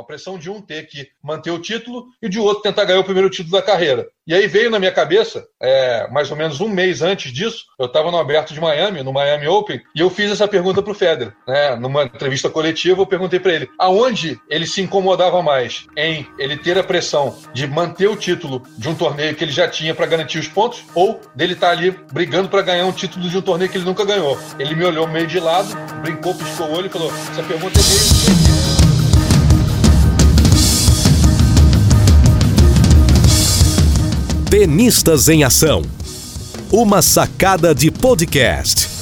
A pressão de um ter que manter o título e de outro tentar ganhar o primeiro título da carreira. E aí veio na minha cabeça, é, mais ou menos um mês antes disso, eu estava no Aberto de Miami, no Miami Open, e eu fiz essa pergunta para o Federer. Né? Numa entrevista coletiva, eu perguntei para ele aonde ele se incomodava mais em ele ter a pressão de manter o título de um torneio que ele já tinha para garantir os pontos ou dele estar tá ali brigando para ganhar um título de um torneio que ele nunca ganhou. Ele me olhou meio de lado, brincou, piscou o olho e falou: essa pergunta é meio Tenistas em Ação. Uma sacada de podcast.